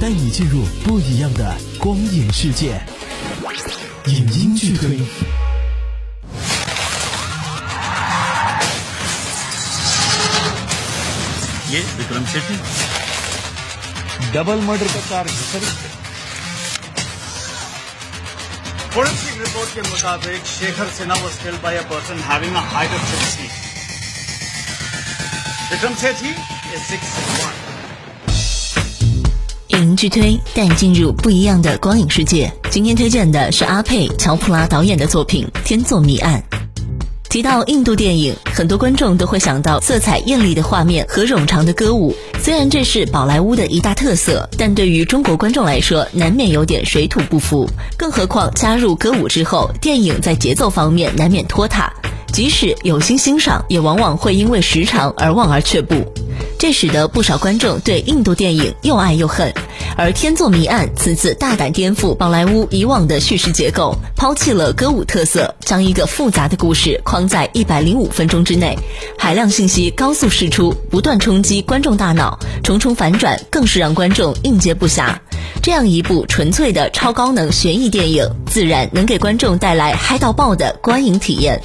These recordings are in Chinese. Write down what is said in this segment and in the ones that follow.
带你进入不一样的光影世界。影音剧推。ये विक्रम Shetty double murder का charge sir forensic report के मुताबिक शेखर Sinha was killed by a person having a height of six feet. Vikram Sethi is six 名剧推带你进入不一样的光影世界。今天推荐的是阿佩·乔普拉导演的作品《天作谜案》。提到印度电影，很多观众都会想到色彩艳丽的画面和冗长的歌舞。虽然这是宝莱坞的一大特色，但对于中国观众来说，难免有点水土不服。更何况加入歌舞之后，电影在节奏方面难免拖沓，即使有心欣赏，也往往会因为时长而望而却步。这使得不少观众对印度电影又爱又恨。而《天作谜案》此次大胆颠覆宝莱坞以往的叙事结构，抛弃了歌舞特色，将一个复杂的故事框在一百零五分钟之内，海量信息高速释出，不断冲击观众大脑，重重反转更是让观众应接不暇。这样一部纯粹的超高能悬疑电影，自然能给观众带来嗨到爆的观影体验。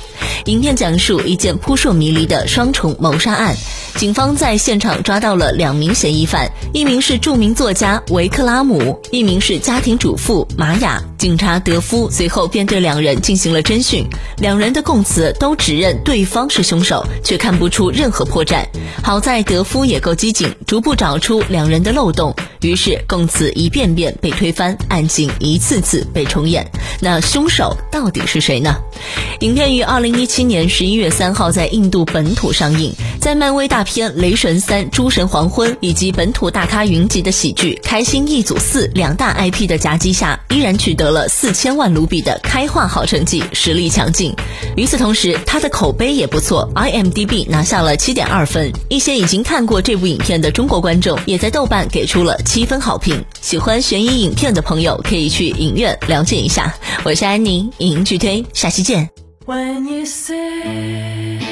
影片讲述一件扑朔迷离的双重谋杀案，警方在现场抓到了两名嫌疑犯，一名是著名作家维克拉姆，一名是家庭主妇玛雅。警察德夫随后便对两人进行了侦讯，两人的供词都指认对方是凶手，却看不出任何破绽。好在德夫也够机警，逐步找出两人的漏洞，于是供词一遍遍被推翻，案情一次次被重演。那凶手到底是谁呢？影片于二零一七年十一月三号在印度本土上映，在漫威大片《雷神三：诸神黄昏》以及本土大咖云集的喜剧《开心一组四》两大 IP 的夹击下，依然取得了四千万卢比的开画好成绩，实力强劲。与此同时，它的口碑也不错，IMDB 拿下了七点二分。一些已经看过这部影片的中国观众也在豆瓣给出了七分好评。喜欢悬疑影片的朋友可以去影院了解一下。我是安妮，影音剧推，下期 when you say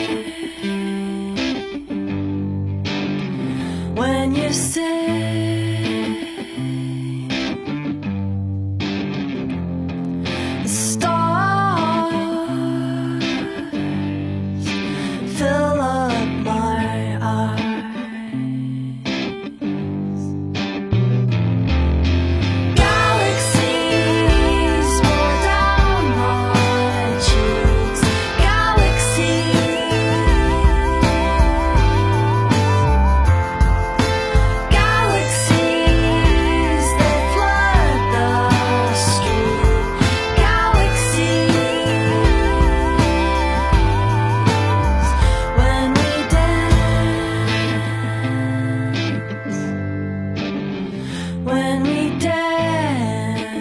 we dance.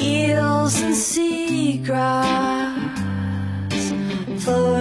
Eels and seagrass floating.